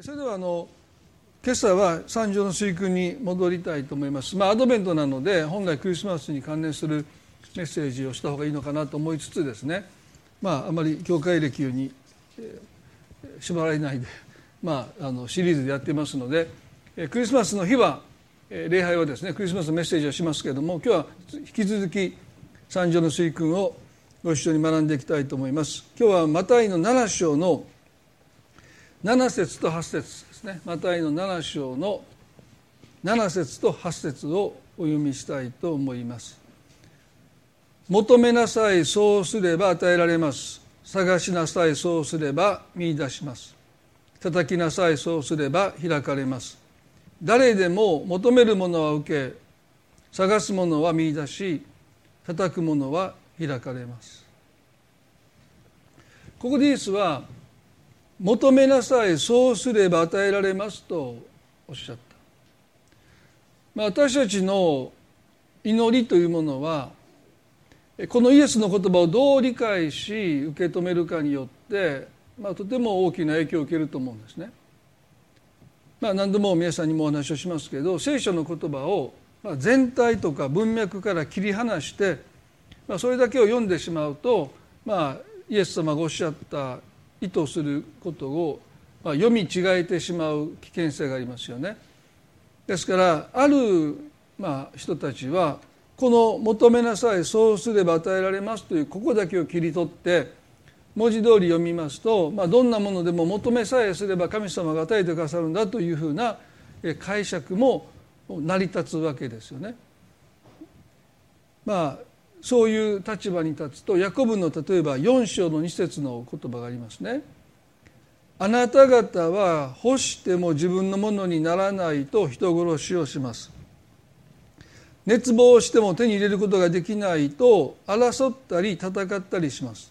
それではあの今朝は三条の水訓に戻りたいと思います。まあアドベントなので本来クリスマスに関連するメッセージをした方がいいのかなと思いつつですね、まああまり教会歴に縛られないで、まああのシリーズでやっていますので、クリスマスの日は礼拝はですねクリスマスのメッセージをしますけれども、今日は引き続き三条の水訓をご一緒に学んでいきたいと思います。今日はマタイの7章の7節と8節ですね。マタイの7章の7節と8節をお読みしたいと思います。求めなさいそうすれば与えられます。探しなさいそうすれば見出します。叩きなさいそうすれば開かれます。誰でも求めるものは受け探すものは見出し叩くものは開かれます。ここでイエスは求めなさいそうすれば与えられますとおっしゃった、まあ、私たちの祈りというものはこのイエスの言葉をどう理解し受け止めるかによって、まあ、とても大きな影響を受けると思うんですね。まあ、何度も皆さんにもお話をしますけど聖書の言葉を全体とか文脈から切り離して、まあ、それだけを読んでしまうと、まあ、イエス様がおっしゃった意図することを、まあ、読み違えてしまう危険性がありますよね。ですからある、まあ、人たちはこの「求めなさいそうすれば与えられます」というここだけを切り取って文字通り読みますと、まあ、どんなものでも求めさえすれば神様が与えてくださるんだというふうな解釈も成り立つわけですよね。まあそういう立場に立つとヤコブの例えば4章の2節の言葉がありますね。あなた方は欲しても自分のものにならないと人殺しをします。熱望しても手に入れることができないと争ったり戦ったりします。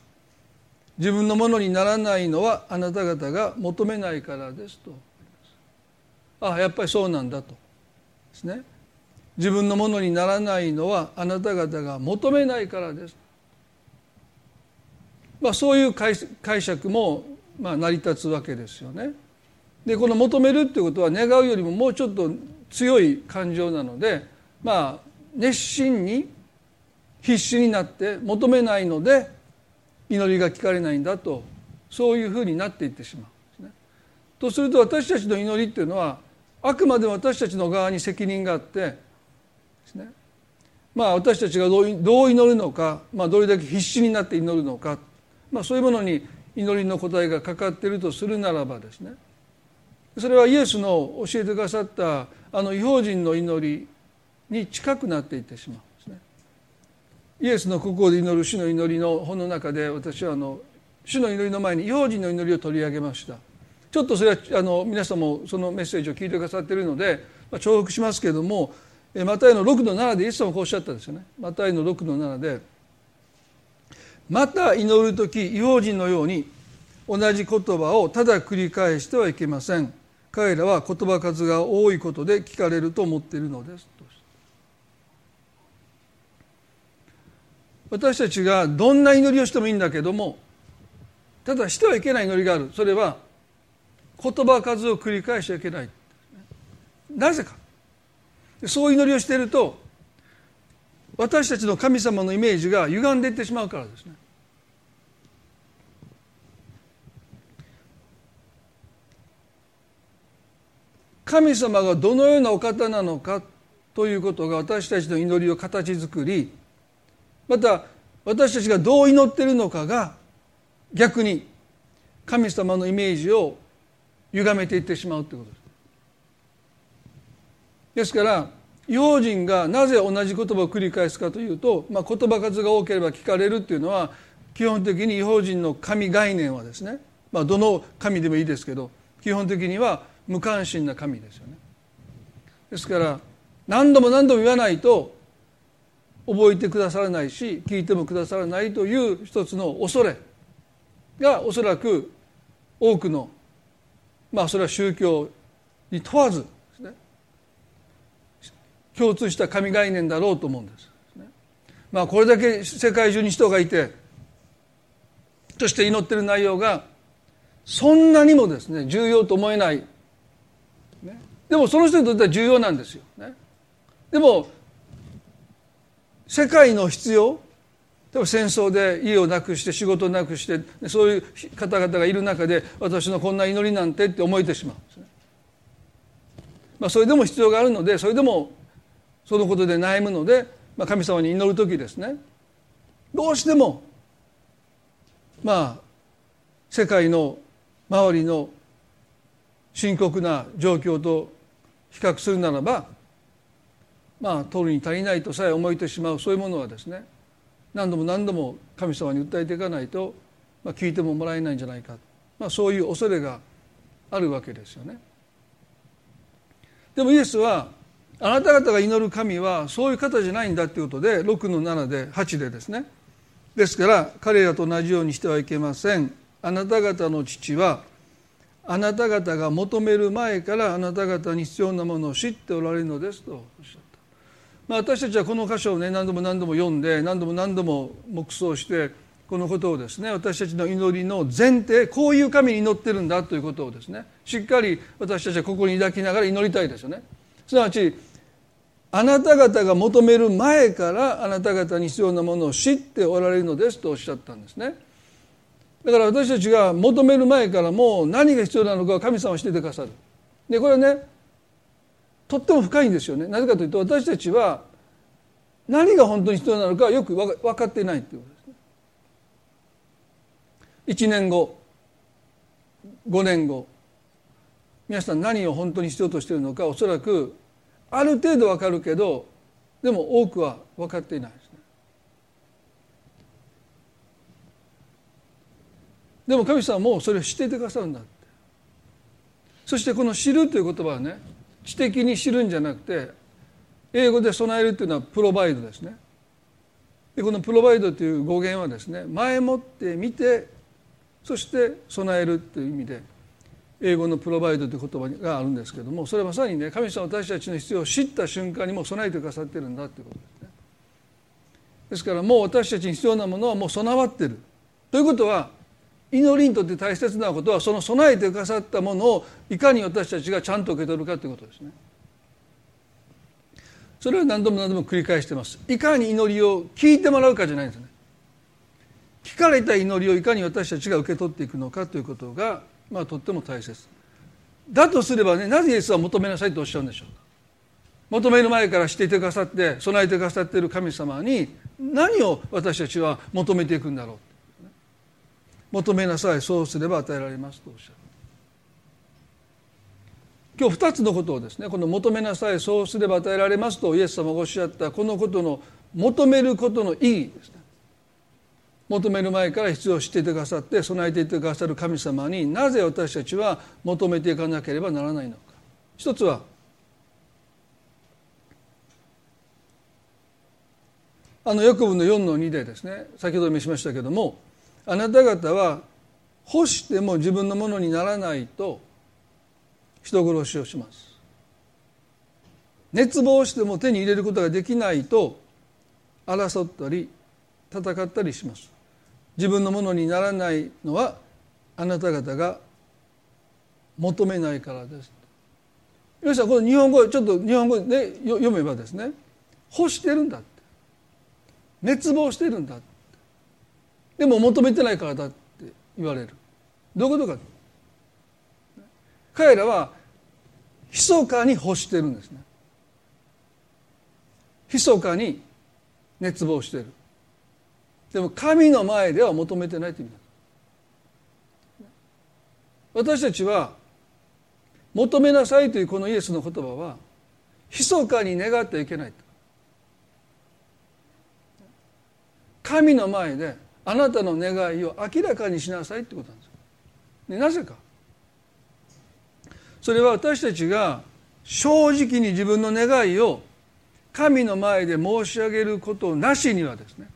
自分のものにならないのはあなた方が求めないからですと。ああやっぱりそうなんだとですね。自分のものにならないのはあなた方が求めないからです。まあ、そういう解釈もまあ成り立つわけですよね。でこの求めるっていうことは願うよりももうちょっと強い感情なのでまあ熱心に必死になって求めないので祈りが聞かれないんだとそういうふうになっていってしまうんですね。とすると私たちの祈りっていうのはあくまで私たちの側に責任があってまあ私たちがどう祈るのか、まあ、どれだけ必死になって祈るのか、まあ、そういうものに祈りの答えがかかっているとするならばですねそれはイエスの教えてくださったあの違法人の祈りに近くなっていってしまうんですね。イエスの国王で祈る主の祈りの本の中で私はあの主の祈りの前に違法人の祈りを取り上げました。ちょっとそれはあの皆さんもそのメッセージを聞いてくださっているので、まあ、重複しますけれどもマタイの6の7でイエス様こうおっしゃったんですよね。マタイの6の7でまた祈る時違法人のように同じ言葉をただ繰り返してはいけません。彼らは言葉数が多いことで聞かれると思っているのです。私たちがどんな祈りをしてもいいんだけどもただしてはいけない祈りがある。それは言葉数を繰り返しちゃいけない。なぜか。そう祈りをしていると私たちの神様のイメージが歪んでいってしまうからですね。神様がどのようなお方なのかということが私たちの祈りを形作りまた私たちがどう祈っているのかが逆に神様のイメージを歪めていってしまうということです。ですから違法人がなぜ同じ言葉を繰り返すかというと、まあ、言葉数が多ければ聞かれるっていうのは基本的に違法人の神概念はですね、まあ、どの神でもいいですけど基本的には無関心な神ですよね。ですから何度も何度も言わないと覚えてくださらないし聞いてもくださらないという一つの恐れがおそらく多くのまあそれは宗教に問わず共通した神概念だろうと思うんです。まあこれだけ世界中に人がいてそして祈ってる内容がそんなにもですね重要と思えない、でもその人にとっては重要なんですよ、ね、でも世界の必要例えば戦争で家をなくして仕事をなくしてそういう方々がいる中で私のこんな祈りなんてって思えてしまうんですね。まあ、それでも必要があるのでそれでもそのことで悩むので、まあ、神様に祈る時ですねどうしてもまあ世界の周りの深刻な状況と比較するならばまあ取るに足りないとさえ思えてしまうそういうものはですね何度も何度も神様に訴えていかないと、まあ、聞いてももらえないんじゃないか、まあ、そういう恐れがあるわけですよね。でもイエスはあなた方が祈る神はそういう方じゃないんだということで6の7で8でですね。ですから彼らと同じようにしてはいけません。あなた方の父はあなた方が求める前からあなた方に必要なものを知っておられるのですと。おっしゃった、まあ、私たちはこの箇所をね何度も何度も読んで何度も何度も黙想してこのことをですね私たちの祈りの前提こういう神に祈ってるんだということをですねしっかり私たちはここに抱きながら祈りたいですよね。すなわちあなた方が求める前からあなた方に必要なものを知っておられるのですとおっしゃったんですね。だから私たちが求める前からもう何が必要なのか神様はしててくださる。でこれはねとっても深いんですよね。なぜかというと私たちは何が本当に必要なのかよく分かってないということですね。1年後5年後皆さん何を本当に必要としているのかおそらくある程度わかるけどでも多くは分かっていないですね。でも神様もそれを知っていてくださるんだって。そしてこの「知る」という言葉はね知的に知るんじゃなくて英語で備えるというのはプロバイドですね。でこのプロバイドという語源はですね前もって見てそして備えるという意味で英語のプロバイドという言葉があるんですけどもそれはまさにね神様私たちの必要を知った瞬間にもう備えてくださってるんだということですね。ですからもう私たちに必要なものはもう備わってる。ということは祈りにとって大切なことはその備えてくださったものをいかに私たちがちゃんと受け取るかということですね。それは何度も何度も繰り返してます。いかに祈りを聞いてもらうかじゃないんですね。聞かれた祈りをいかに私たちが受け取っていくのかということがまあとっても大切。だとすればねなぜイエスは求めなさいとおっしゃるんでしょうか？求める前からしていてくださって備えてくださっている神様に何を私たちは求めていくんだろう？求めなさいそうすれば与えられますとおっしゃる。今日2つのことをですねこの求めなさいそうすれば与えられますとイエス様がおっしゃったこのことの求めることの意義ですね。求める前から必要を知っていてくださって備えていてくださる神様になぜ私たちは求めていかなければならないのか。一つはあのヤコブの4の2でですね先ほど見しましたけどもあなた方は欲しても自分のものにならないと人殺しをします。熱望しても手に入れることができないと争ったり戦ったりします。自分のものにならないのはあなた方が求めないからです。皆さんこの日本語ちょっと日本語で読めばですね欲してるんだって。熱望してるんだって。でも求めてないからだって言われる。どういうことか。彼らは密かに欲してるんですね。密かに熱望してる。でも神の前では求めてないという意味私たちは求めなさいというこのイエスの言葉は密かに願ってはいけない神の前であなたの願いを明らかにしなさいってことなんですでなぜか。それは私たちが正直に自分の願いを神の前で申し上げることなしにはですね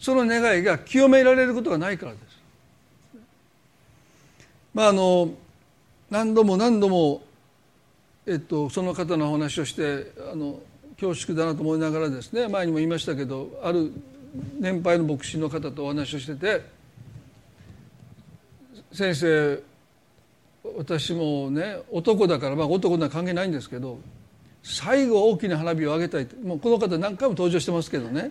その願いが清められることがないからです。まああの何度も何度も、えっと、その方のお話をしてあの恐縮だなと思いながらですね前にも言いましたけどある年配の牧師の方とお話をしてて先生私もね男だからまあ男には関係ないんですけど最後大きな花火を上げたいもうこの方何回も登場してますけどね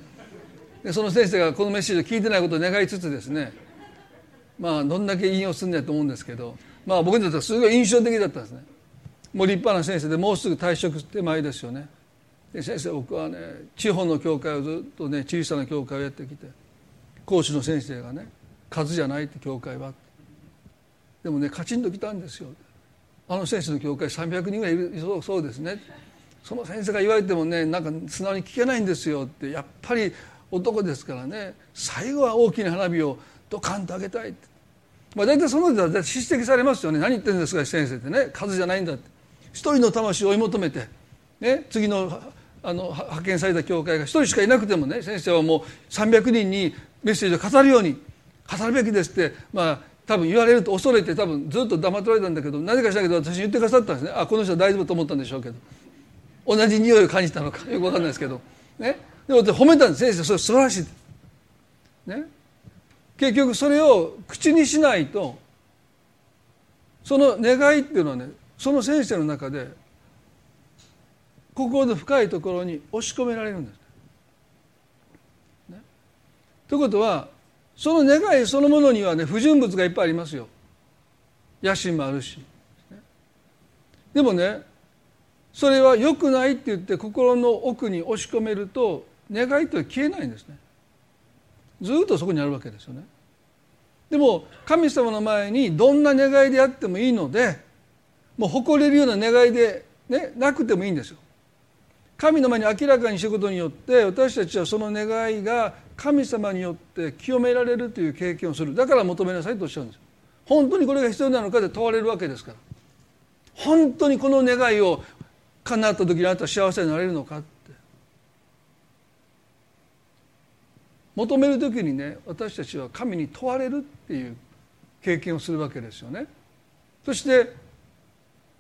でその先生がこのメッセージを聞いてないことを願いつつですねまあどんだけ引用するんだと思うんですけどまあ僕にとってはすごい印象的だったんですね。もう立派な先生でもうすぐ退職手前ですよね。で先生僕はね地方の教会をずっとね小さな教会をやってきて講師の先生がね数じゃないって教会はでもねカチンときたんですよ。あの先生の教会300人ぐらいいるそうですね。その先生が言われてもねなんか素直に聞けないんですよってやっぱり男ですからね最後は大きな花火をドカンと上げたいって、まあ、大体その人は指摘されますよね。何言ってるんですか先生ってね。数じゃないんだって。一人の魂を追い求めて、ね、次のあの派遣された教会が一人しかいなくてもね先生はもう300人にメッセージを語るように語るべきですってまあ多分言われると恐れて多分ずっと黙っておられたんだけどなぜかしらけど私に言ってくださったんですね。あこの人は大丈夫と思ったんでしょうけど。同じ匂いを感じたのかよく分かんないですけど。ね。でも褒めたんです先生それ素晴らしいね？結局それを口にしないとその願いっていうのはねその先生の中で心の深いところに押し込められるんです。ね、ということはその願いそのものにはね不純物がいっぱいありますよ。野心もあるし。でもねそれは良くないって言って心の奥に押し込めると願いって消えないんですね。ずっとそこにあるわけですよね。でも神様の前にどんな願いであってもいいのでもう誇れるような願いで、ね、なくてもいいんですよ。神の前に明らかにすることによって私たちはその願いが神様によって清められるという経験をするだから求めなさいとおっしゃるんですよ本当にこれが必要なのかで問われるわけですから本当にこの願いを叶った時にあなたは幸せになれるのかって求める時にね私たちは神に問われるっていう経験をするわけですよね。そして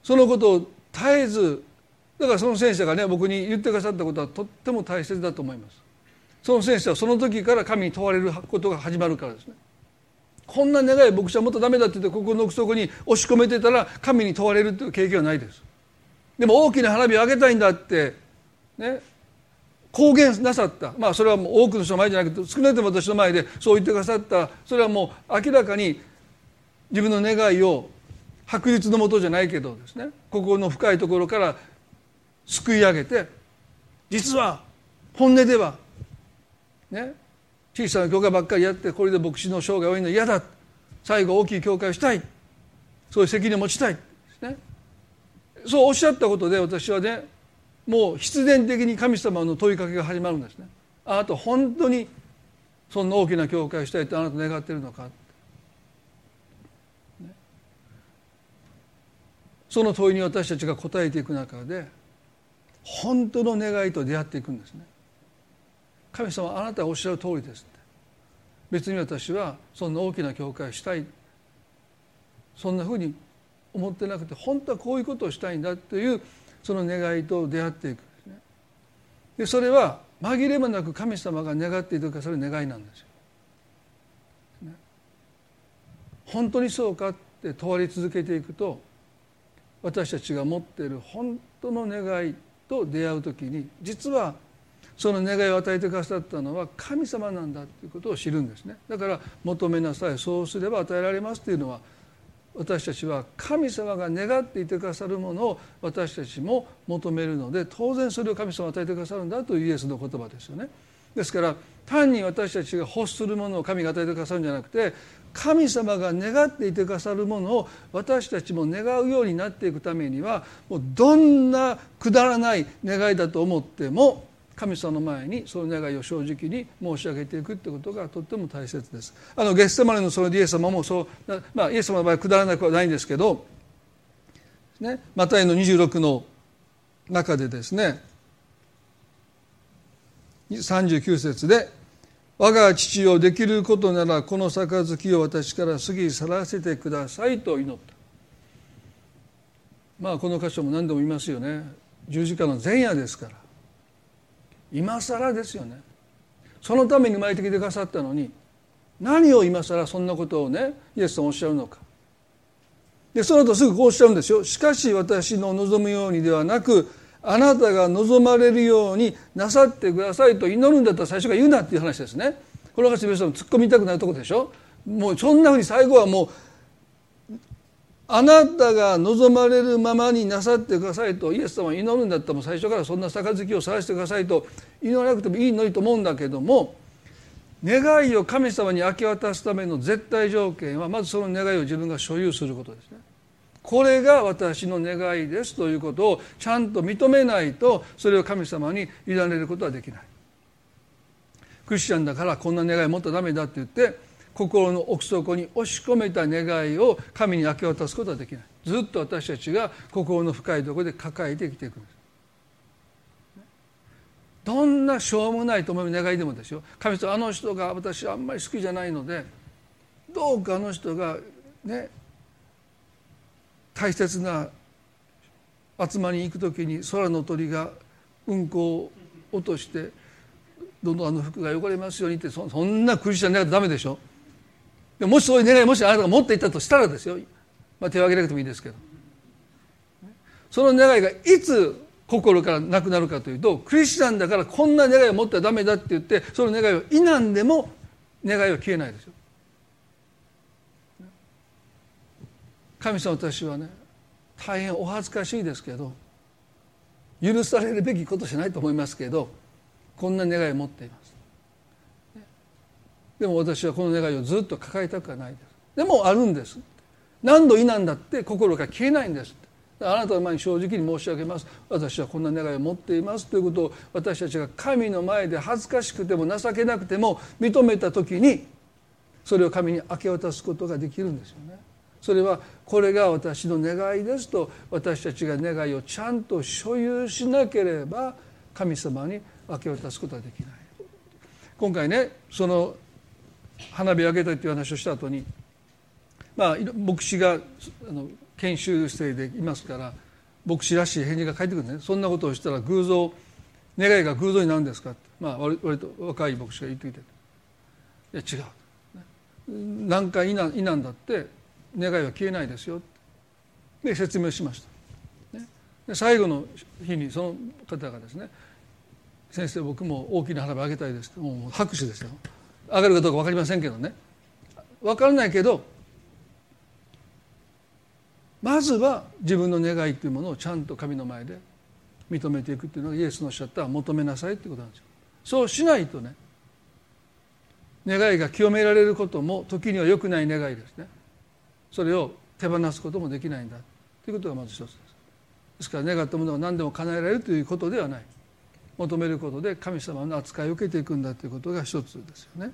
そのことを絶えずだからその先生がね僕に言ってくださったことはとっても大切だと思います。その先生はその時から神に問われることが始まるからですね。こんな願い牧師はもっとダメだって言って心の奥底に押し込めてたら神に問われるという経験はないです。でも大きな花火を上げたいんだってね公言なさった。まあそれはもう多くの人の前じゃなくて少なくとも私の前でそう言ってくださった。それはもう明らかに自分の願いを白日のもとじゃないけどですね。心の深いところからすくい上げて実は本音ではね。小さな教会ばっかりやってこれで牧師の生涯を終えるの嫌だ。最後大きい教会をしたい。そういう責任を持ちたい。ですね。そうおっしゃったことで私はねもう必然的に神様の問いかけが始まるんですね。あなた本当にそんな大きな教会をしたいってあなた願っているのか、その問いに私たちが答えていく中で本当の願いと出会っていくんですね。神様あなたがおっしゃる通りです別に私はそんな大きな教会をしたい。そんなふうに思ってなくて本当はこういうことをしたいんだというその願いと出会っていくでそれは紛れもなく神様が願っていてくださる願いなんですよ。本当にそうかって問われ続けていくと私たちが持っている本当の願いと出会う時に実はその願いを与えてくださったのは神様なんだということを知るんですね。だから求めなさいそうすれば与えられますというのは私たちは神様が願っていてくださるものを私たちも求めるので当然それを神様が与えてくださるんだというイエスの言葉ですよね。ですから単に私たちが欲するものを神が与えてくださるんじゃなくて神様が願っていてくださるものを私たちも願うようになっていくためにはもうどんなくだらない願いだと思っても神様の前にその願いを正直に申し上げていくってことがとっても大切です。あのゲッセマネのそのイエス様もそう、まあ、イエス様の場合くだらなくはないんですけど、ね、マタイの26の中でですね39節で我が父をできることならこの杯を私から過ぎ去らせてくださいと祈った。まあこの箇所も何度も言いますよね。十字架の前夜ですから。今更ですよね。そのために生まれてきてくださったのに何を今更そんなことをねイエスさんおっしゃるのか。でその後すぐこうおっしゃるんですよ。しかし私の望むようにではなくあなたが望まれるようになさってくださいと祈るんだったら最初から言うなっていう話ですね。これが皆さん突っ込みたくなるとこでしょ。もうそんなふうに最後はもうあなたが望まれるままになさってくださいとイエス様は祈るんだったら最初からそんな杯を晒してくださいと祈らなくてもいいのにと思うんだけども願いを神様に明け渡すための絶対条件はまずその願いを自分が所有することですね。これが私の願いですということをちゃんと認めないとそれを神様に委ねることはできないクリスチャンだからこんな願い持ったらダメだって言って心の奥底に押し込めた願いを神に明け渡すことはできない。ずっと私たちが心の深いところで抱えて生きていく。んですどんなしょうもないと思う願いでもですよ。神様あの人が私あんまり好きじゃないのでどうかあの人がね大切な集まりに行く時に空の鳥がうんこを落としてどんどんあの服が汚れますようにってそんなクリスチャン願いとダメでしょ。でもしそういう願いもしあなたが持っていたとしたらですよ、まあ、手を挙げなくてもいいですけど。その願いがいつ心からなくなるかというとクリスチャンだからこんな願いを持ってはダメだって言ってその願いを否んでも願いは消えないですよ。神様私はね大変お恥ずかしいですけど許されるべきことじゃないと思いますけどこんな願いを持っています。でも私はこの願いをずっと抱えたくはないです。でもあるんです。何度否んだって心が消えないんです。あなたの前に正直に申し上げます。私はこんな願いを持っていますということを私たちが神の前で恥ずかしくても情けなくても認めた時にそれを神に明け渡すことができるんですよね。それはこれが私の願いですと私たちが願いをちゃんと所有しなければ神様に明け渡すことはできない。今回ねその花火を上げたいという話をした後にまあ牧師があの研修生でいますから牧師らしい返事が返ってくるんですね。そんなことをしたら偶像願いが偶像になるんですかって、まあ、割と若い牧師が言ってきて。いや違う。何回否んだって願いは消えないですよで説明しました、ね、で最後の日にその方がですね「先生僕も大きな花火あげたいです」もう拍手ですよ。上がるかどうか分かりませんけどね分からないけどまずは自分の願いというものをちゃんと神の前で認めていくっていうのがイエスのおっしゃった求めなさいってことなんですよ。そうしないとね願いが清められることも時には良くない願いですね。それを手放すこともできないんだということがまず一つです。ですから願ったものが何でも叶えられるということではない求めることで神様の扱いを受けていくんだということが一つですよね。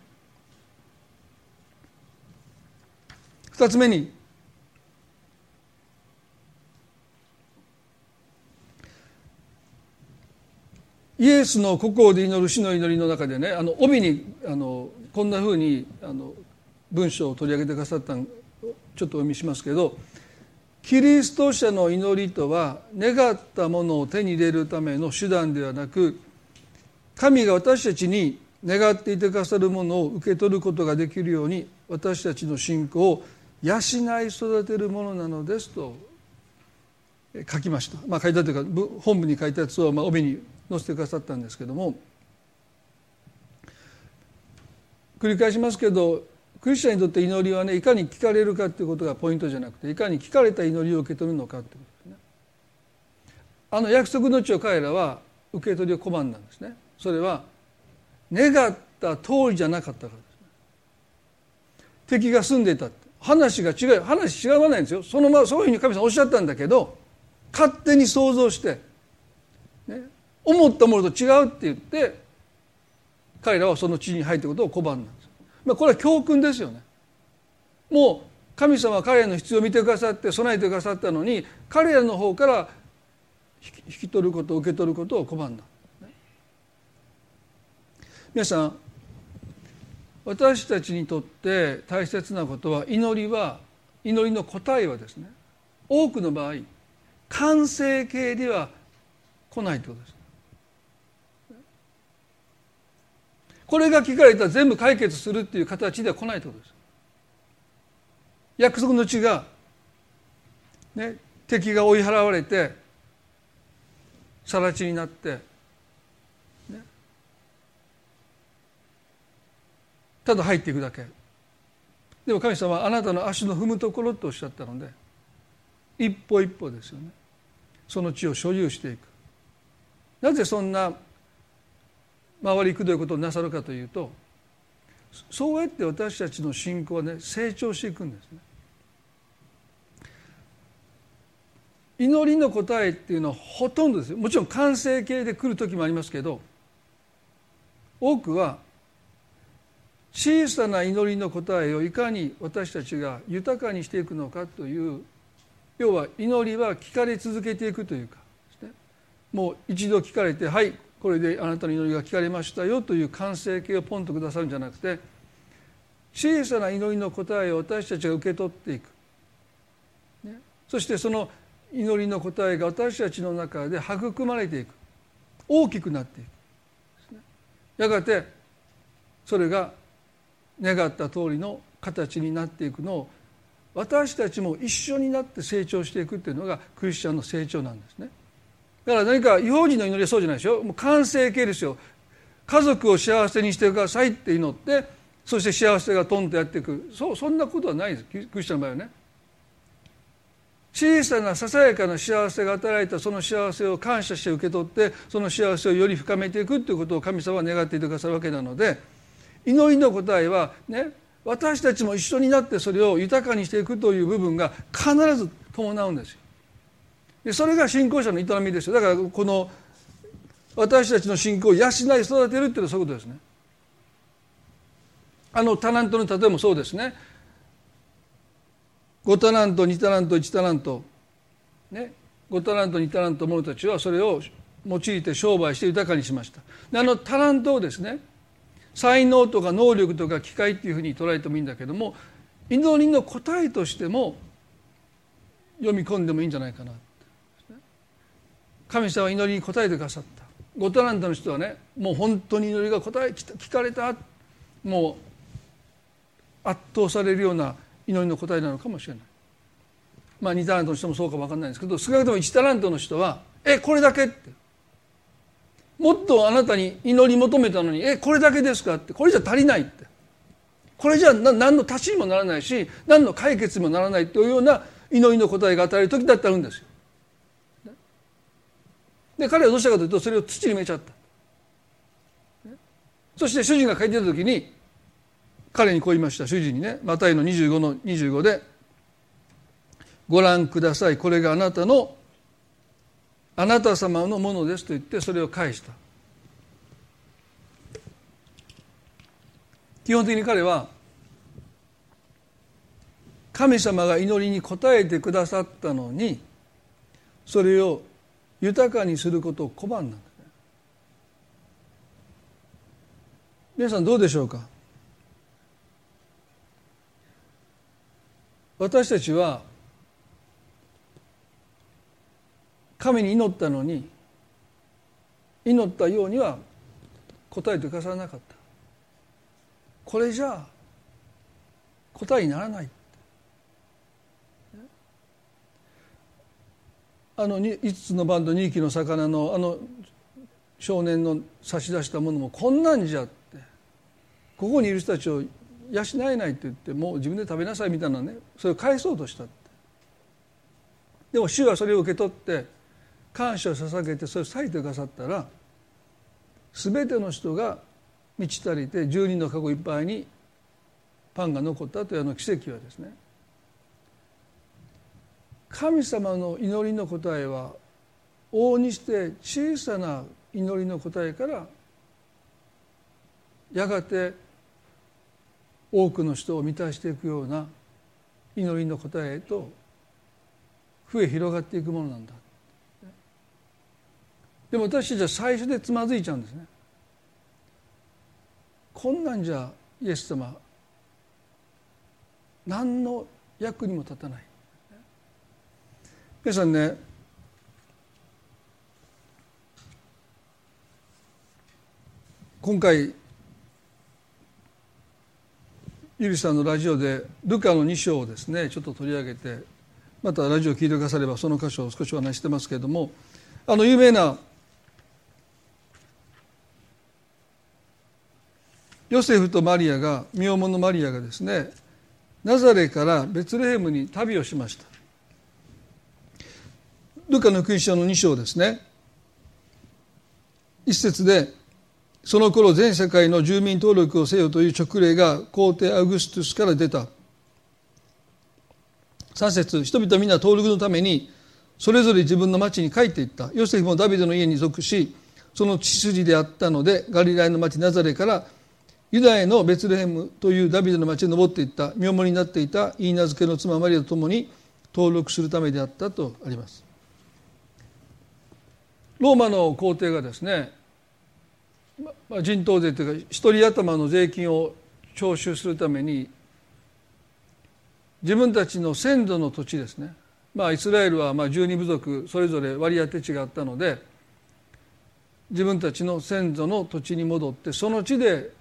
二つ目にイエスの国王で祈る死の祈りの中でねあの帯にあのこんなふうにあの文章を取り上げてくださったちょっとお読みしますけどキリスト者の祈りとは願ったものを手に入れるための手段ではなく神が私たちに願っていてくださるものを受け取ることができるように私たちの信仰を養い育てるものなのですと書きました、まあ、書いたというか本部に書いたやつをまあ帯に載せてくださったんですけども繰り返しますけどクリスチャンにとって祈りはねいかに聞かれるかということがポイントじゃなくていかに聞かれた祈りを受け取るのかということですね。あの約束の地を彼らは受け取りを拒んだんですね。それは願った通りじゃなかったからです、ね。敵が住んでいた話が違う話違わないんですよそのままそういうふうに神様おっしゃったんだけど勝手に想像して、ね、思ったものと違うって言って彼らはその地に入ったことを拒んだんです。まあ、これは教訓ですよね。もう神様は彼らの必要を見てくださって備えてくださったのに彼らの方から引き取ること受け取ることを拒んだ。皆さん私たちにとって大切なことは祈りは祈りの答えはですね多くの場合完成形では来ないということです。これが聞かれたら全部解決するっていう形では来ないということです。約束の地がね、敵が追い払われて更地になって、ね、ただ入っていくだけ。でも神様はあなたの足の踏むところとおっしゃったので一歩一歩ですよね。その地を所有していく。なぜそんな回りくどいことをなさるかというとそうやって私たちの信仰はね成長していくんですね。祈りの答えっていうのはほとんどですよもちろん完成形で来る時もありますけど多くは小さな祈りの答えをいかに私たちが豊かにしていくのかという要は祈りは聞かれ続けていくというかもう一度聞かれてはいこれであなたの祈りが聞かれましたよという完成形をポンとくださるんじゃなくて小さな祈りの答えを私たちが受け取っていく、ね、そしてその祈りの答えが私たちの中で育まれていく。大きくなっていく。やがてそれが願った通りの形になっていくのを私たちも一緒になって成長していくっていうのがクリスチャンの成長なんですね。だから何か違法人の祈りはそうじゃないでしょ？もう完成形ですよ。家族を幸せにしてくださいって祈ってそして幸せがトンとやっていくそそんなことはないです。クリスチャンの場合はね。小さなささやかな幸せが与えられたその幸せを感謝して受け取ってその幸せをより深めていくということを神様は願っていてくださるわけなので祈りの答えはね私たちも一緒になってそれを豊かにしていくという部分が必ず伴うんですよ。でそれが信仰者の営みですよ。だからこの私たちの信仰を養い育てるっていうのはそういうことですね。あのタラントの例えもそうですね。5タラント2タラント1タラントね。5タラント2タラント者たちはそれを用いて商売して豊かにしました。であのタラントをですね。才能とか能力とか機会っていうふうに捉えてもいいんだけども祈りの答えとしても読み込んでもいいんじゃないかな。神様は祈りに答えてくださったゴタラントの人はねもう本当に祈りが答え聞かれたもう圧倒されるような祈りの答えなのかもしれないまあ2タラントの人もそうかも分かんないんですけど少なくとも1タラントの人は「えこれだけ?」ってもっとあなたに祈り求めたのに「えこれだけですか?」ってこれじゃ足りないってこれじゃ何の足しにもならないし何の解決にもならないというような祈りの答えが与える時だってあるんですよ。で彼はどうしたかというとそれを土に埋めちゃった。そして主人が帰ってた時に彼にこう言いました。主人にねマタイの25の25で「ご覧ください。これがあなたのあなた様のものです」と言ってそれを返した。基本的に彼は神様が祈りに応えてくださったのにそれを豊かにすることを拒んだんですね。皆さんどうでしょうか？私たちは神に祈ったのに祈ったようには答えてくださらなかった。これじゃあ答えにならない。あの5つのバンド2匹の魚のあの少年の差し出したものもこんなんじゃって。ここにいる人たちを養えないって言ってもう自分で食べなさいみたいなねそれを返そうとしたって。でも主はそれを受け取って感謝を捧げてそれを割いてくださったら全ての人が満ち足りて10人の籠いっぱいにパンが残ったというあの奇跡はですね神様の祈りの答えは往々にして小さな祈りの答えからやがて多くの人を満たしていくような祈りの答えへと増え広がっていくものなんだ。でも私たちは最初でつまずいちゃうんですね。こんなんじゃイエス様何の役にも立たない。皆さんね今回ゆりさんのラジオでルカの2章をですねちょっと取り上げてまたラジオを聞いてくださればその箇所を少しお話してますけれどもあの有名なヨセフとマリアが身重のマリアがですねナザレからベツレヘムに旅をしました。ルカの福音書の2章ですね。一節でその頃全世界の住民登録をせよという勅令が皇帝アウグストゥスから出た。3節人々みんな登録のためにそれぞれ自分の町に帰っていった。ヨセフもダビデの家に属しその血筋であったのでガリラヤの町ナザレからユダヤのベツレヘムというダビデの町に登っていった。身重になっていた。言い名付けの妻マリアと共に登録するためであったとあります。ローマの皇帝がですねま人頭税というか一人頭の税金を徴収するために自分たちの先祖の土地ですねまあイスラエルはまあ12部族それぞれ割り当て違ったので自分たちの先祖の土地に戻ってその地で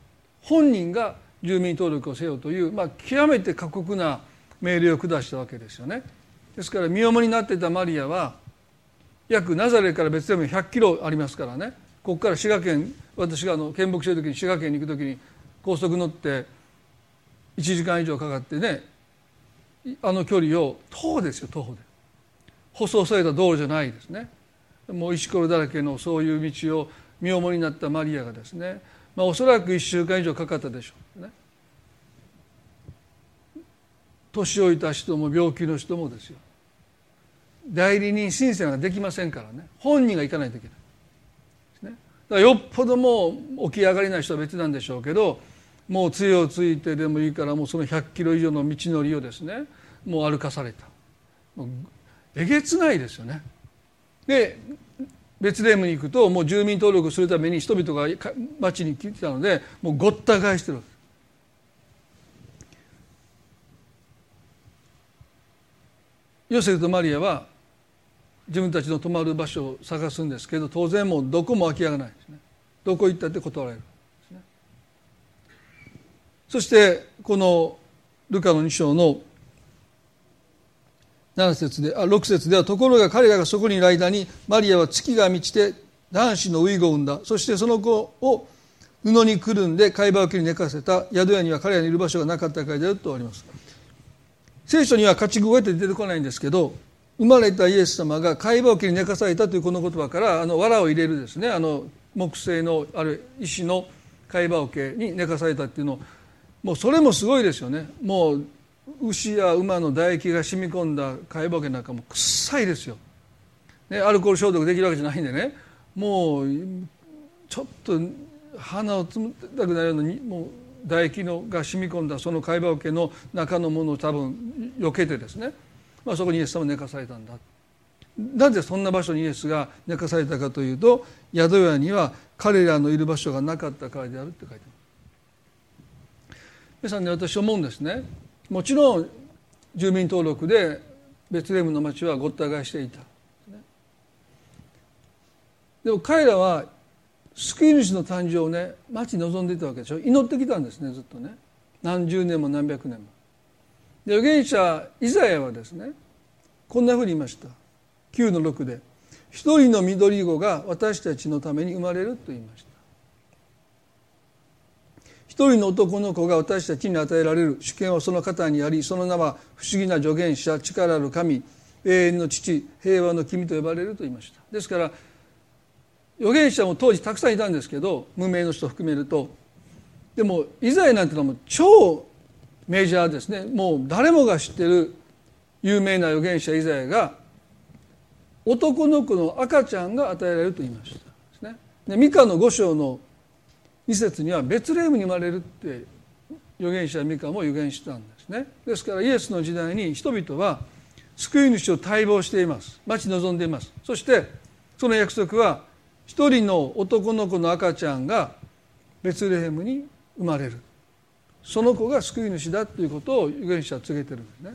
本人が住民登録をせよという、まあ、極めて過酷な命令を下したわけですよね。ですから身重になってたマリアは約ナザレから別でも100キロありますからね。ここから滋賀県私があの見牧してる時に滋賀県に行く時に高速乗って1時間以上かかってねあの距離を徒歩ですよ徒歩で。舗装された道路じゃないですね。もう石ころだらけのそういう道を身重になったマリアがですね。まあ、おそらく1週間以上かかったでしょうね。年老いた人も病気の人もですよ。代理人申請ができませんからね。本人が行かないといけない。ね。だからよっぽどもう起き上がれない人は別なんでしょうけどもう杖をついてでもいいからもうその100キロ以上の道のりをですねもう歩かされた。えげつないですよね。でベツレームに行くともう住民登録するために人々が町に来てたのでもうごった返してるヨセフとマリアは自分たちの泊まる場所を探すんですけど当然もうどこも空き家がないですね。どこ行ったって断られる、ね、そしてこのルカの2章の7節であ6節ではところが彼らがそこにいる間にマリアは月が満ちて男子のウイゴを産んだ。そしてその子を布にくるんで貝羽桶に寝かせた。宿屋には彼らにいる場所がなかったからであるとあります。聖書には勝ち声って出てこないんですけど生まれたイエス様が貝羽桶に寝かされたというこの言葉からあの藁を入れるですね。あの木製のある石の貝羽桶に寝かされたっていうの。もうそれもすごいですよね。もう牛や馬の唾液が染み込んだ貝羽なんかも臭いですよ、ね、アルコール消毒できるわけじゃないんでね。もうちょっと鼻をつむたくなるようにもう唾液のが染み込んだその貝羽桶の中のものを多分避けてですね、まあ、そこにイエス様寝かされたんだ。なぜそんな場所にイエスが寝かされたかというと宿屋には彼らのいる場所がなかったからであるって書いてある。皆さんね私思うんですね。もちろん住民登録でベツレムの町はごった返していた。でも彼らは救い主の誕生をね待ち望んでいたわけでしょ。祈ってきたんですねずっとね。何十年も何百年も。で預言者イザヤはですねこんなふうに言いました。9の6で「一人の緑子が私たちのために生まれる」と言いました。一人の男の子が私たちに与えられる主権はその方にありその名は不思議な助言者力ある神永遠の父平和の君と呼ばれると言いました。ですから預言者も当時たくさんいたんですけど無名の人含めると。でもイザヤなんてのはもう超メジャーですね。もう誰もが知ってる有名な預言者イザヤが男の子の赤ちゃんが与えられると言いました。でね。でミカの五章の2節にはベツレームに生まれるって預言者ミカも預言したんですね。ですからイエスの時代に人々は救い主を待望しています。待ち望んでいます。そしてその約束は一人の男の子の赤ちゃんがベツレヘムに生まれる。その子が救い主だということを預言者は告げてるんですね。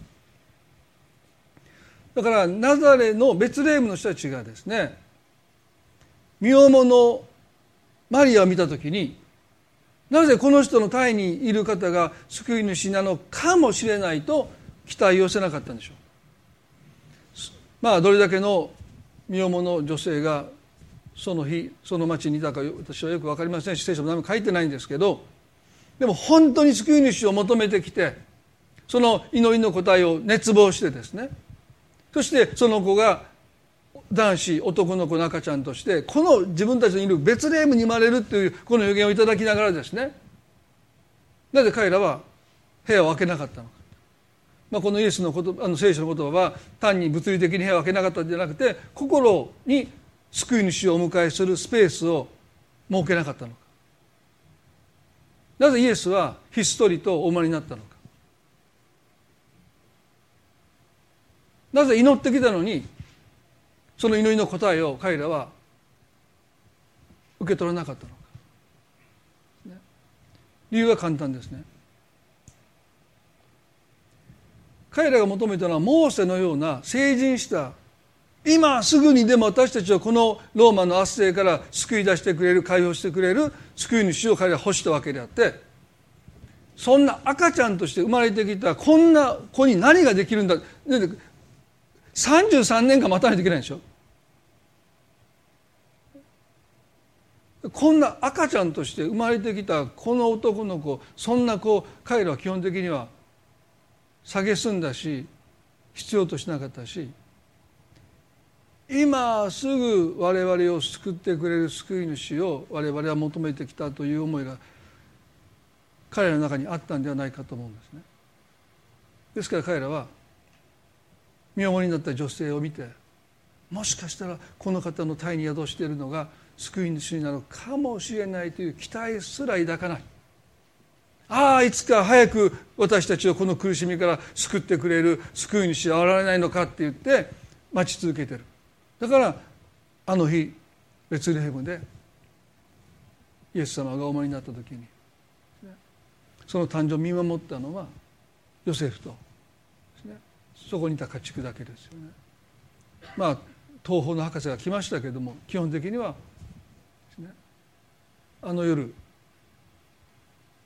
だからナザレのベツレヘムの人たちがですね身重のマリアを見た時になぜこの人の胎にいる方が救い主なのかもしれないと期待を寄せなかったんでしょう。まあどれだけの身重の女性がその日その町にいたか私はよく分かりませんし聖書も何も書いてないんですけどでも本当に救い主を求めてきてその祈りの答えを熱望してですね。そしてその子が男子男の子の赤ちゃんとしてこの自分たちのいるベツレームに生まれるというこの予言をいただきながらですね。なぜ彼らは部屋を開けなかったのか、まあ、このイエスのことあの聖書の言葉は単に物理的に部屋を開けなかったんじゃなくて心に救い主をお迎えするスペースを設けなかったの。かなぜイエスはひっそりとお生まれになったのか。なぜ祈ってきたのにその祈りの答えを彼らは受け取らなかったのか。理由は簡単ですね。彼らが求めたのはモーセのような成人した今すぐにでも私たちはこのローマの圧政から救い出してくれる解放してくれる救い主を彼らは欲したわけであってそんな赤ちゃんとして生まれてきたこんな子に何ができるんだ33年間待たないといけないでしょ？こんな赤ちゃんとして生まれてきたこの男の子そんな子彼らは基本的には蔑んだし必要としなかったし今すぐ我々を救ってくれる救い主を我々は求めてきたという思いが彼らの中にあったんではないかと思うんですね。ですから彼らは身重になった女性を見てもしかしたらこの方の体に宿しているのが救い主なるかもしれないという期待すら抱かないああいつか早く私たちをこの苦しみから救ってくれる救い主は現れないのかって言って待ち続けてるだからあの日ベツレヘムでイエス様がお生まれになった時にその誕生を見守ったのはヨセフとそこにいた家畜だけですよね。まあ東方の博士が来ましたけれども基本的には、あの夜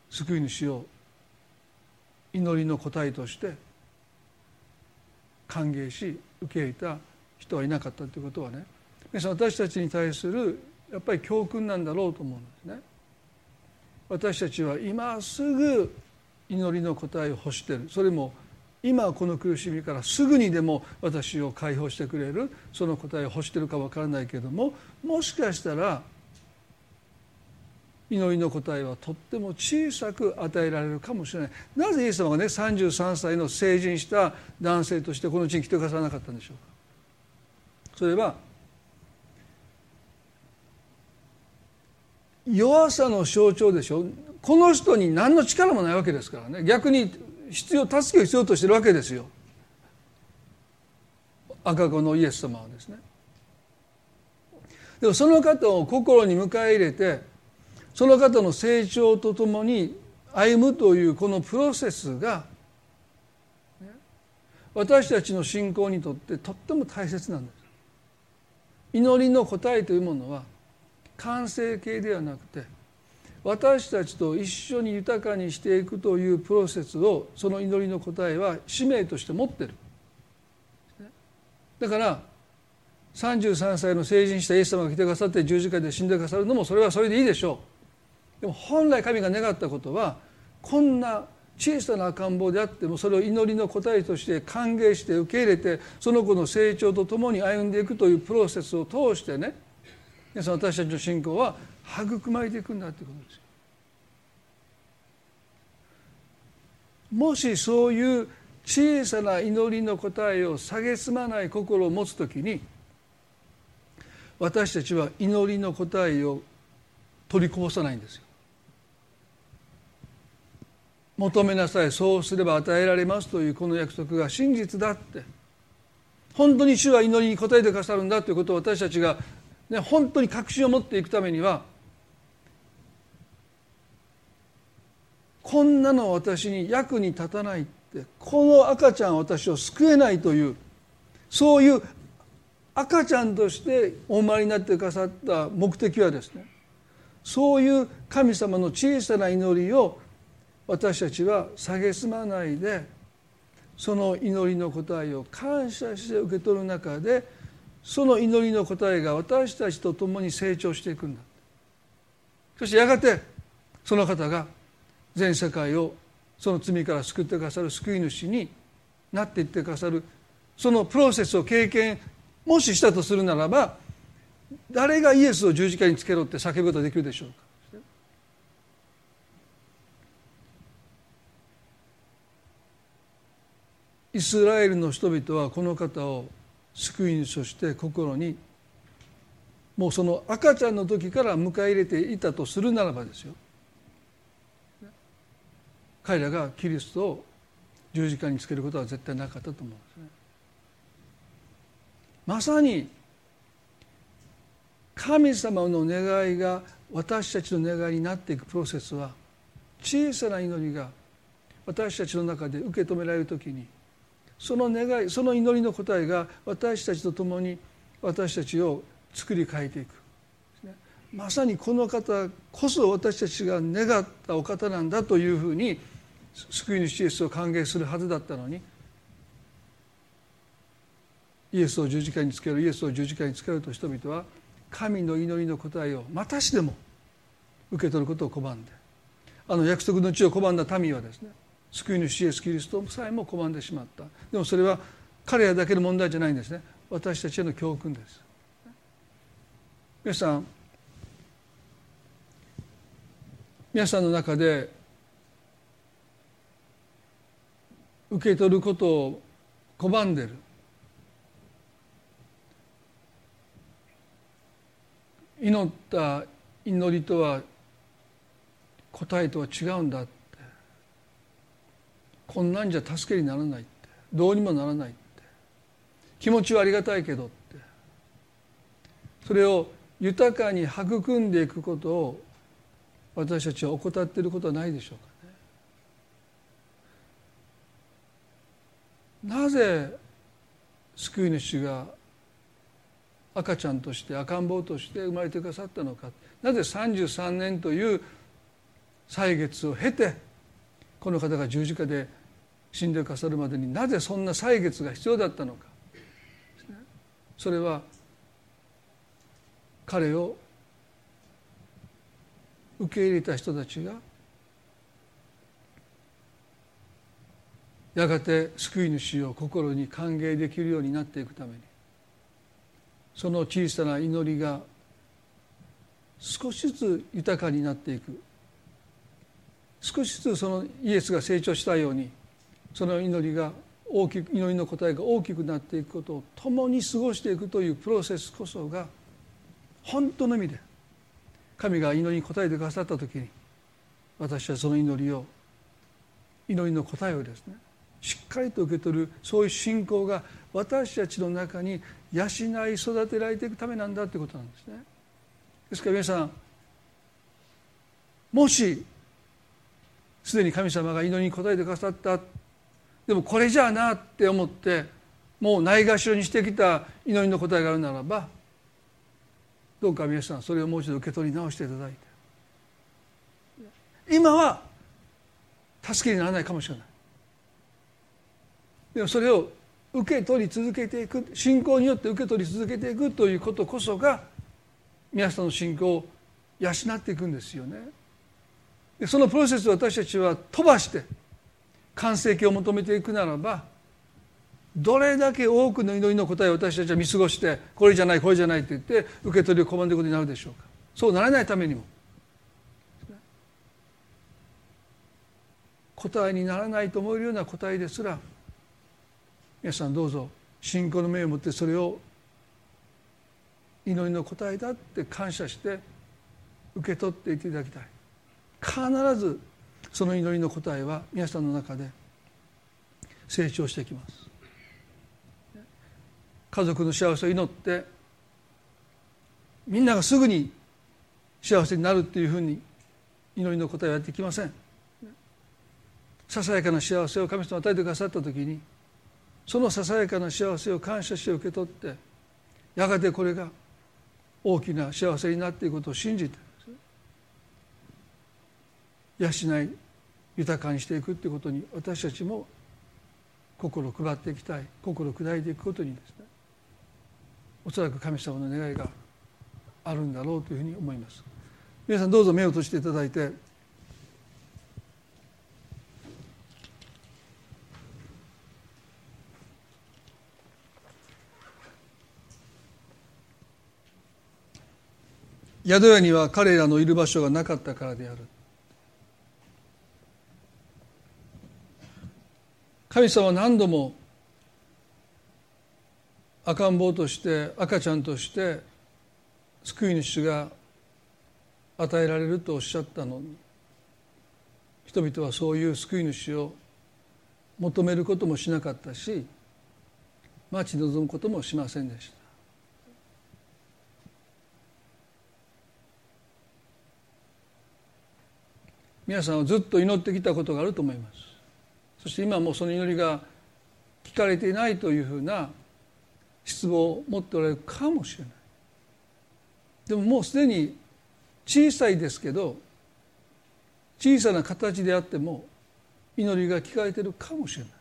救い主を祈りの答えとして歓迎し受け入れた人はいなかったということはね。皆さん私たちに対するやっぱり教訓なんだろうと思うんですね。私たちは今すぐ祈りの答えを欲してる。それも今この苦しみからすぐにでも私を解放してくれる。その答えを欲してるか分からないけれどももしかしたら祈りの答えはとっても小さく与えられるかもしれない。なぜイエス様がね33歳の成人した男性としてこの地に来てくださらなかったんでしょうか。それは弱さの象徴でしょ。この人に何の力もないわけですからね。逆に必要助けを必要としてるわけですよ。赤子のイエス様はですね。でもその方を心に迎え入れてその方の成長とともに歩むというこのプロセスが私たちの信仰にとってとっても大切なんです。祈りの答えというものは完成形ではなくて私たちと一緒に豊かにしていくというプロセスをその祈りの答えは使命として持ってる。だから33歳の成人したイエス様が来てくださって十字架で死んでくださるのもそれはそれでいいでしょう。でも本来神が願ったことはこんな小さな赤ん坊であってもそれを祈りの答えとして歓迎して受け入れてその子の成長とともに歩んでいくというプロセスを通してね皆さん私たちの信仰は育まれていくんだということですよ。もしそういう小さな祈りの答えを蔑まない心を持つときに私たちは祈りの答えを取りこぼさないんですよ。求めなさいそうすれば与えられますというこの約束が真実だって。本当に主は祈りに応えてくださるんだということを私たちが、ね、本当に確信を持っていくためにはこんなの私に役に立たないってこの赤ちゃん私を救えないというそういう赤ちゃんとしてお生まれになってくださった目的はですねそういう神様の小さな祈りを私たちは蔑まないでその祈りの答えを感謝して受け取る中でその祈りの答えが私たちと共に成長していくんだ。そしてやがてその方が全世界をその罪から救ってくださる救い主になっていってくださるそのプロセスを経験もししたとするならば誰がイエスを十字架につけろって叫ぶことができるでしょうか。イスラエルの人々はこの方を救い主として心にもうその赤ちゃんの時から迎え入れていたとするならばですよ彼らがキリストを十字架につけることは絶対なかったと思うんですね。まさに神様の願いが私たちの願いになっていくプロセスは小さな祈りが私たちの中で受け止められる時にその願いその祈りの答えが私たちと共に私たちを作り変えていく。まさにこの方こそ私たちが願ったお方なんだというふうに救い主イエスを歓迎するはずだったのにイエスを十字架につけるイエスを十字架につけると人々は神の祈りの答えをまたしても受け取ることを拒んであの約束の地を拒んだ民はですね救い主イエス・キリストさえも拒んでしまった。でもそれは彼らだけの問題じゃないんですね。私たちへの教訓です。皆さん皆さんの中で受け取ることを拒んでる。祈った祈りとは答えとは違うんだ。こんなんじゃ助けにならないって。どうにもならないって。気持ちはありがたいけどって。それを豊かに育んでいくことを私たちは怠っていることはないでしょうかね。なぜ救い主が赤ちゃんとして赤ん坊として生まれてくださったのか。なぜ33年という歳月を経てこの方が十字架で死んでくださるまでになぜそんな歳月が必要だったのか。それは彼を受け入れた人たちがやがて救い主を心に歓迎できるようになっていくためにその小さな祈りが少しずつ豊かになっていく。少しずつそのイエスが成長したようにその祈りが大きく祈りの答えが大きくなっていくことを共に過ごしていくというプロセスこそが本当の意味で神が祈りに答えてくださった時に私はその祈りを祈りの答えをですねしっかりと受け取るそういう信仰が私たちの中に養い育てられていくためなんだということなんですね。ですから皆さんもしすでに神様が祈りに応えてくださった。でもこれじゃあなって思ってもうないがしろにしてきた祈りの答えがあるならばどうか皆さんそれをもう一度受け取り直していただいて。今は助けにならないかもしれない。でもそれを受け取り続けていく信仰によって受け取り続けていくということこそが皆さんの信仰を養っていくんですよね。でそのプロセスを私たちは飛ばして完成形を求めていくならばどれだけ多くの祈りの答えを私たちは見過ごしてこれじゃないこれじゃないと言って受け取りを拒んでいくことになるでしょうか。そうならないためにも。答えにならないと思えるような答えですら皆さんどうぞ信仰の目を持ってそれを祈りの答えだって感謝して受け取っていただきたい。必ずその祈りの答えは皆さんの中で成長してきます。家族の幸せを祈ってみんながすぐに幸せになるっていうふうに祈りの答えはやってきません。ささやかな幸せを神様与えてくださった時にそのささやかな幸せを感謝して受け取ってやがてこれが大きな幸せになっていくことを信じて養い豊かにしていくということに私たちも心を配っていきたい心を砕いていくことにですねおそらく神様の願いがあるんだろうというふうに思います。皆さんどうぞ目を閉じていただいて宿屋には彼らのいる場所がなかったからである。神様は何度も赤ん坊として赤ちゃんとして救い主が与えられるとおっしゃったのに人々はそういう救い主を求めることもしなかったし待ち望むこともしませんでした。皆さんはずっと祈ってきたことがあると思います。そして今もその祈りが聞かれていないというふうな失望を持っておられるかもしれない。でももうすでに小さいですけど小さな形であっても祈りが聞かれているかもしれない。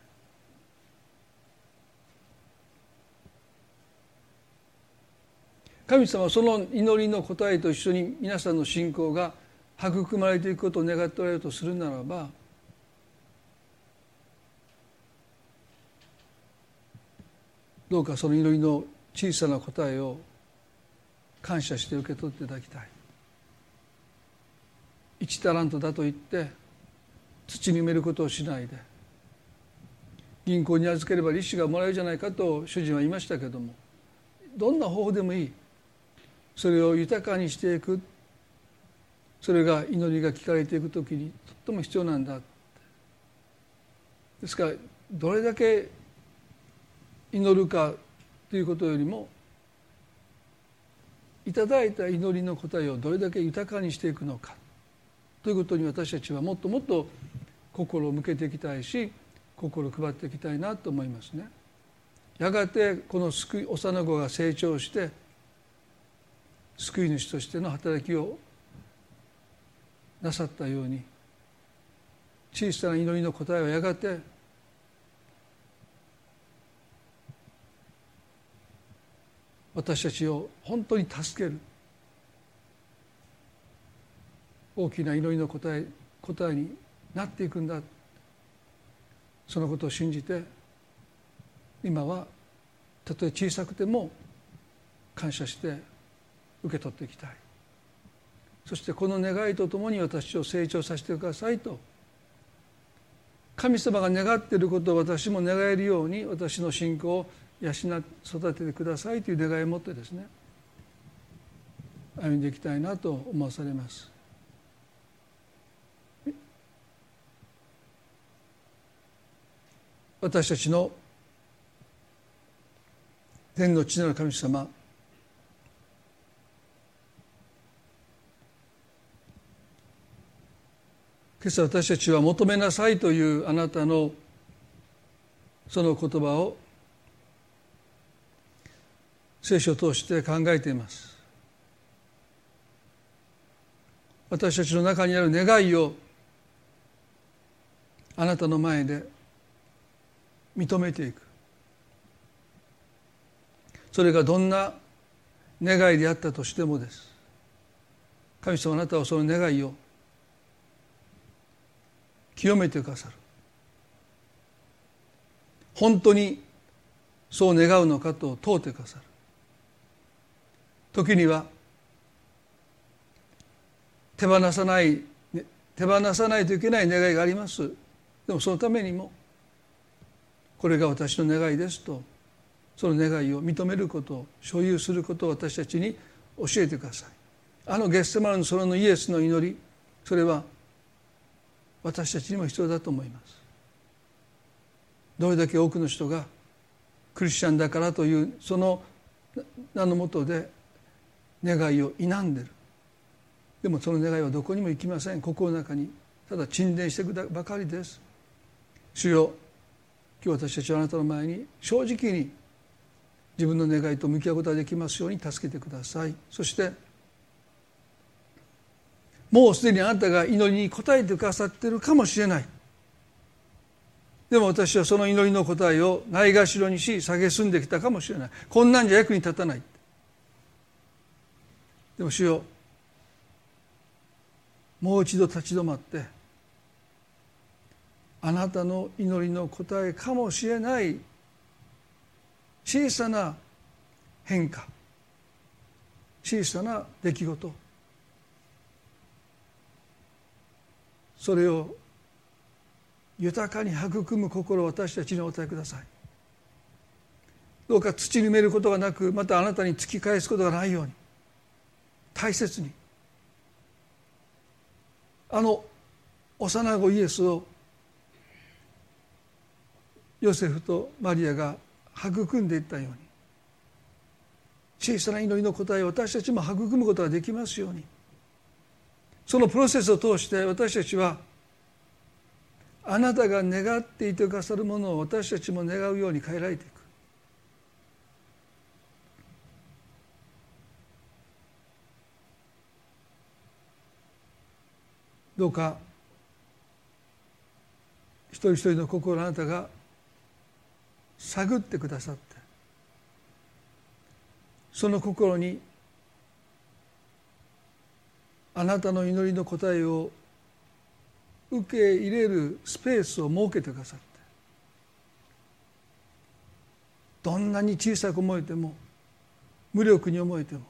神様その祈りの答えと一緒に皆さんの信仰が育まれていくことを願っておられるとするならばどうかその祈りの小さな答えを感謝して受け取っていただきたい。1タラントだと言って土に埋めることをしないで銀行に預ければ利子がもらえるじゃないかと主人は言いましたけどもどんな方法でもいい。それを豊かにしていく。それが祈りが聞かれていく時にとっても必要なんだですからどれだけ祈るかということよりもいただいた祈りの答えをどれだけ豊かにしていくのかということに私たちはもっともっと心を向けていきたいし心を配っていきたいなと思いますね。やがてこの救い幼子が成長して救い主としての働きをなさったように小さな祈りの答えはやがて私たちを本当に助ける。大きな祈りの答え答えになっていくんだ。そのことを信じて今はたとえ小さくても感謝して受け取っていきたい。そしてこの願いとともに私を成長させてくださいと神様が願っていることを私も願えるように私の信仰を養育ててくださいという願いを持ってですね歩んでいきたいなと思わされます。私たちの天の地なる神様今朝私たちは求めなさいというあなたのその言葉を聖書を通して考えています。私たちの中にある願いをあなたの前で認めていく。それがどんな願いであったとしてもです。神様あなたはその願いを清めてくださる。本当にそう願うのかと問うてくださる。時には手放さない手放さないといけない願いがあります。でもそのためにもこれが私の願いですとその願いを認めること所有することを私たちに教えてください。あのゲッセマルの空のイエスの祈りそれは私たちにも必要だと思います。どれだけ多くの人がクリスチャンだからというその名のもとで願いを否んでる。でもその願いはどこにも行きません。心の中に。ただ沈殿していくばかりです。主よ今日私たちはあなたの前に正直に自分の願いと向き合うことができますように助けてください。そしてもうすでにあなたが祈りに応えてくださっているかもしれない。でも私はその祈りの答えをないがしろにし蔑んできたかもしれない。こんなんじゃ役に立たない。でも主よもう一度立ち止まってあなたの祈りの答えかもしれない小さな変化小さな出来事。それを豊かに育む心を私たちにお与えください。どうか土に埋めることがなくまたあなたに突き返すことがないように。大切に。あの幼子イエスをヨセフとマリアが育んでいったように。小さな祈りの答えを私たちも育むことができますように。そのプロセスを通して私たちはあなたが願っていてくださるものを私たちも願うように変えられていく。どうか一人一人の心あなたが探ってくださってその心にあなたの祈りの答えを受け入れるスペースを設けてくださってどんなに小さく思えても無力に思えても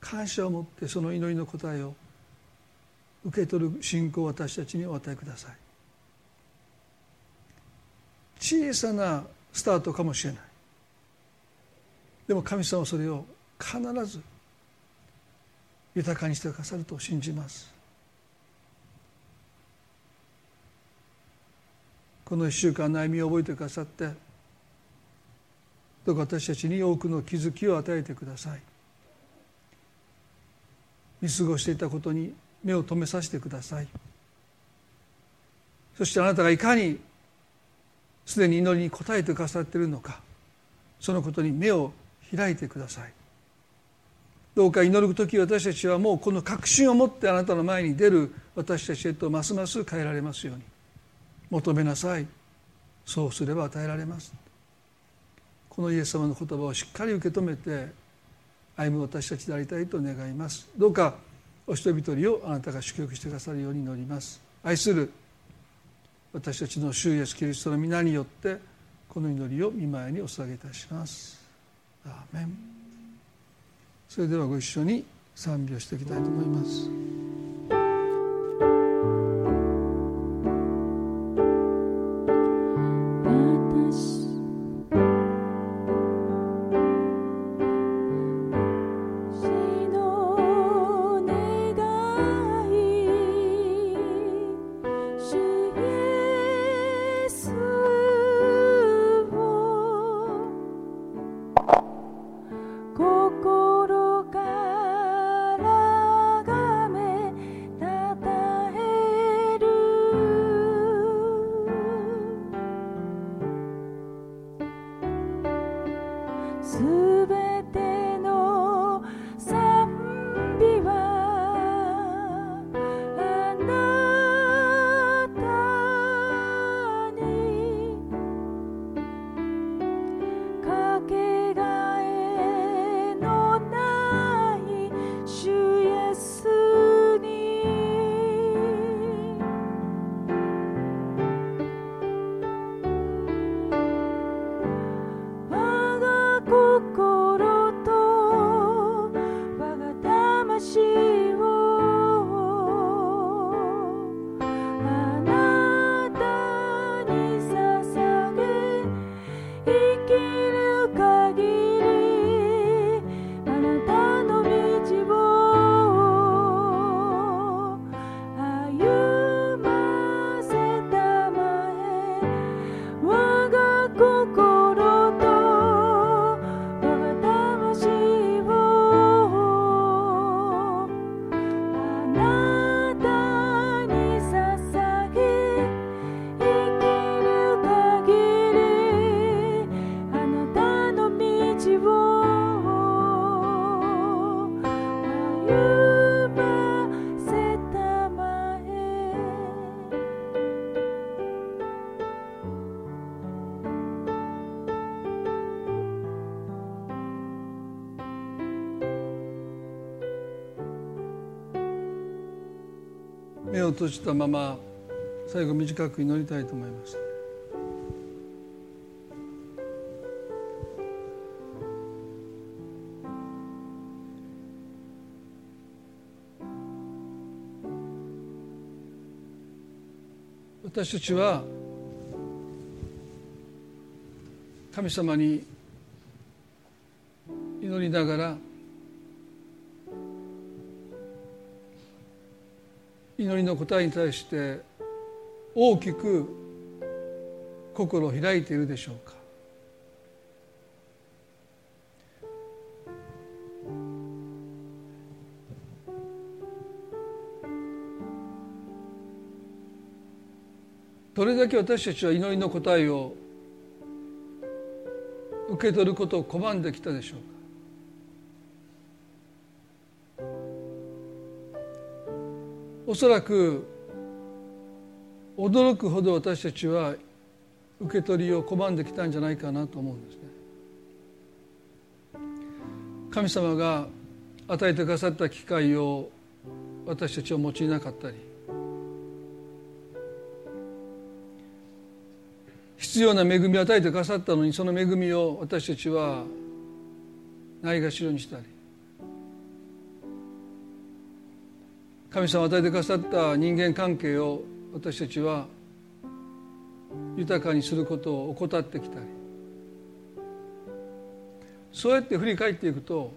感謝を持ってその祈りの答えを受け取る信仰を私たちにお与えください。小さなスタートかもしれない。でも神様はそれを必ず豊かにしてくださると信じます。この1週間の歩みを覚えてくださってどうか私たちに多くの気づきを与えてください。見過ごしていたことに目を留めさせてください。そしてあなたがいかにすでに祈りに応えてくださっているのかそのことに目を開いてください。どうか祈る時私たちはもうこの確信を持ってあなたの前に出る私たちへとますます変えられますように。求めなさい。そうすれば与えられます。このイエス様の言葉をしっかり受け止めて歩む私たちでありたいと願います。どうかお一人一人をあなたが祝福してくださるように祈ります。愛する私たちの主イエスキリストの皆によってこの祈りを見舞いにお捧げいたします。アーメン。それではご一緒に賛美をしていきたいと思います。閉じたまま最後短く祈りたいと思います。私たちは神様に祈りながら祈りの答えに対して大きく心を開いているでしょうか？どれだけ私たちは祈りの答えを受け取ることを拒んできたでしょうか？そらく驚くほど私たちは受け取りを拒んできたんじゃないかなと思うんですね。神様が与えてくださった機会を私たちは用いなかったり必要な恵みを与えてくださったのにその恵みを私たちはないがしろにしたり神様が与えてくださった人間関係を私たちは豊かにすることを怠ってきた。りそうやって振り返っていくと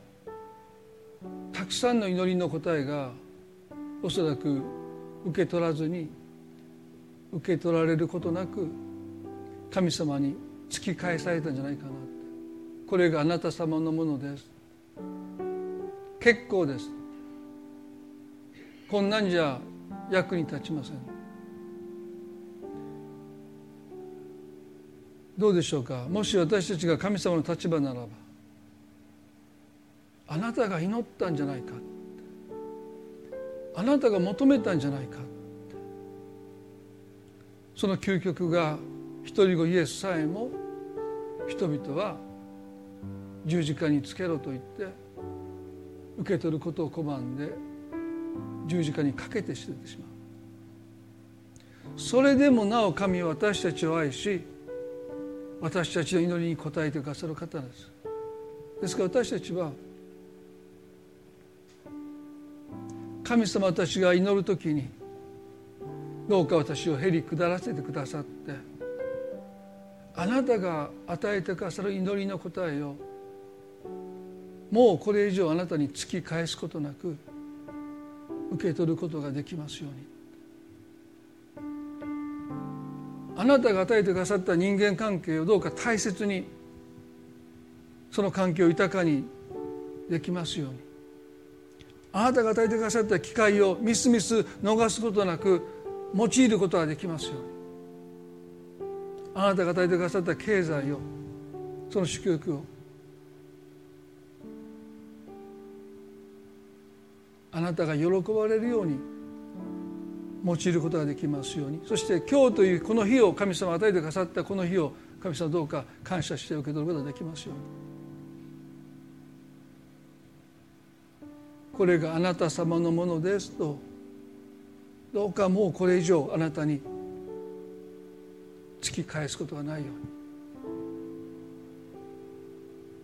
たくさんの祈りの答えがおそらく受け取らずに受け取られることなく神様に突き返されたんじゃないかなこれがあなた様のものです。結構です。こんなんじゃ役に立ちません。どうでしょうか？もし私たちが神様の立場ならばあなたが祈ったんじゃないか。あなたが求めたんじゃないか。その究極が一人子イエスさえも人々は十字架につけろと言って受け取ることを拒んで十字架にかけて捨ててしまう。それでもなお神は私たちを愛し私たちの祈りに応えてくださる方です。ですから私たちは神様たちが祈る時にどうか私をへり下らせてくださってあなたが与えてくださる祈りの答えをもうこれ以上あなたに突き返すことなく受け取ることができますように。あなたが与えてくださった人間関係をどうか大切にその関係を豊かにできますように。あなたが与えてくださった機会をみすみす逃すことなく用いることができますように。あなたが与えてくださった経済をその祝福をあなたが喜ばれるように用いることができますように。そして今日というこの日を神様与えてくださったこの日を神様どうか感謝して受け取ることができますように。これがあなた様のものですと。どうかもうこれ以上あなたに突き返すことがないように。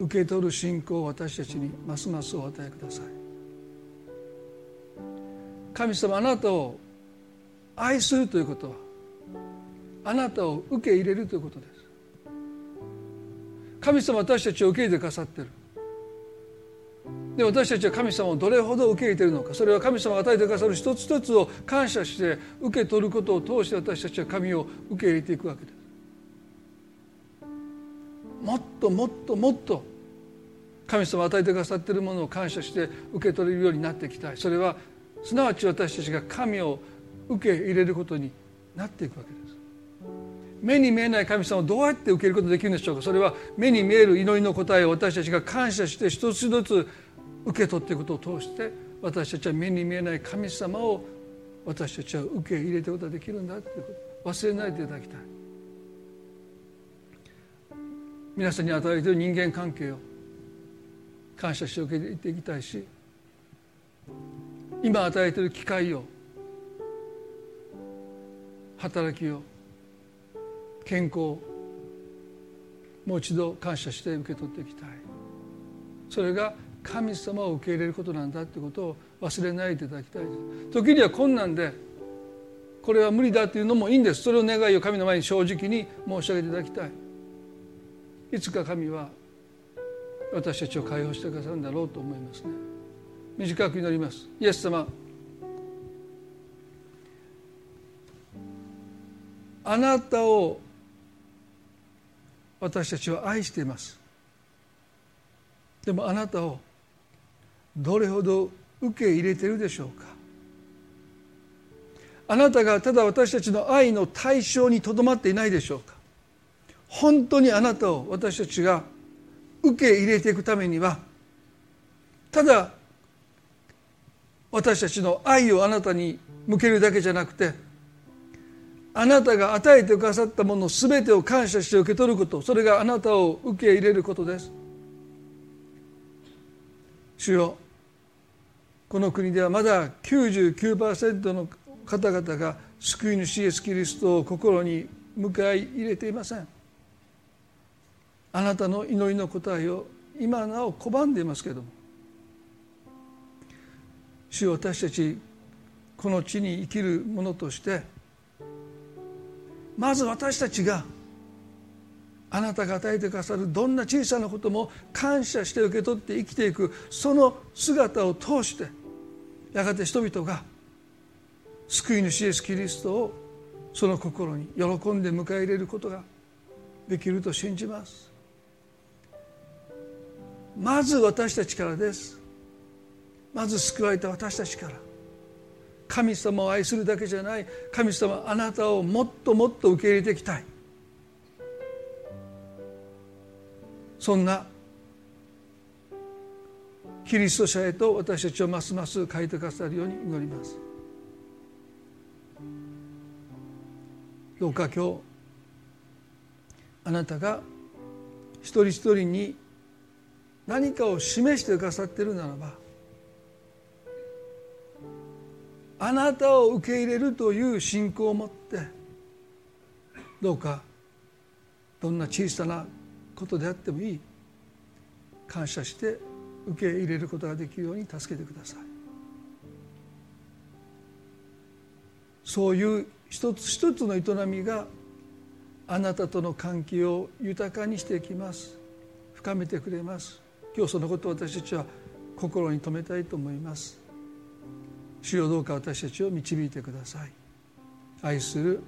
受け取る信仰を私たちにますますお与えください。神様あなたを愛するということはあなたを受け入れるということです。神様私たちを受け入れてくださってる。で私たちは神様をどれほど受け入れているのかそれは神様が与えてくださる一つ一つを感謝して受け取ることを通して私たちは神を受け入れていくわけです。もっともっともっと神様が与えてくださっているものを感謝して受け取れるようになっていきたい。それはすなわち私たちが神を受け入れることになっていくわけです。目に見えない神様をどうやって受けることができるんでしょうか？それは目に見える祈りの答えを私たちが感謝して一つ一つ受け取っていくことを通して私たちは目に見えない神様を私たちは受け入れていくことができるんだということ。忘れないでいただきたい。皆さんに与えている人間関係を感謝して受けていきたいし今与えている機会を働きを健康をもう一度感謝して受け取っていきたい。それが神様を受け入れることなんだということを忘れないでいただきたい時には困難でこれは無理だというのもいいんです。それを願いを神の前に正直に申し上げていただきたい。いつか神は私たちを解放してくださるんだろうと思いますね。短く祈ります。イエス様。あなたを私たちは愛しています。でもあなたをどれほど受け入れているでしょうか。あなたがただ私たちの愛の対象にとどまっていないでしょうか。本当にあなたを私たちが受け入れていくためにはただ私たちの愛をあなたに向けるだけじゃなくてあなたが与えてくださったもの全てを感謝して受け取ることそれがあなたを受け入れることです。主よこの国ではまだ99%の方々が救い主イエス・キリストを心に迎え入れていません。あなたの祈りの答えを今なお拒んでいますけれども主私たちこの地に生きる者としてまず私たちがあなたが与えてくださるどんな小さなことも感謝して受け取って生きていくその姿を通してやがて人々が救い主イエス・キリストをその心に喜んで迎え入れることができると信じます。まず私たちからです。まず救われた私たちから。神様を愛するだけじゃない。神様あなたをもっともっと受け入れていきたい。そんなキリスト者へと私たちをますます変えてくださるように祈ります。どうか今日あなたが一人一人に何かを示してくださっているならばあなたを受け入れるという信仰を持ってどうかどんな小さなことであってもいい。感謝して受け入れることができるように助けてください。そういう一つ一つの営みがあなたとの関係を豊かにしていきます。深めてくれます。今日そのことを私たちは心に留めたいと思います。主よどうか私たちを導いてください。愛する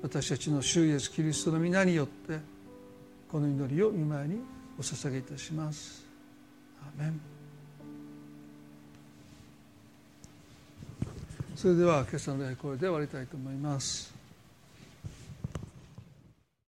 私たちの主イエスキリストの皆によってこの祈りを見舞いにお捧げいたします。アメン。それでは今朝の礼これで終わりたいと思います。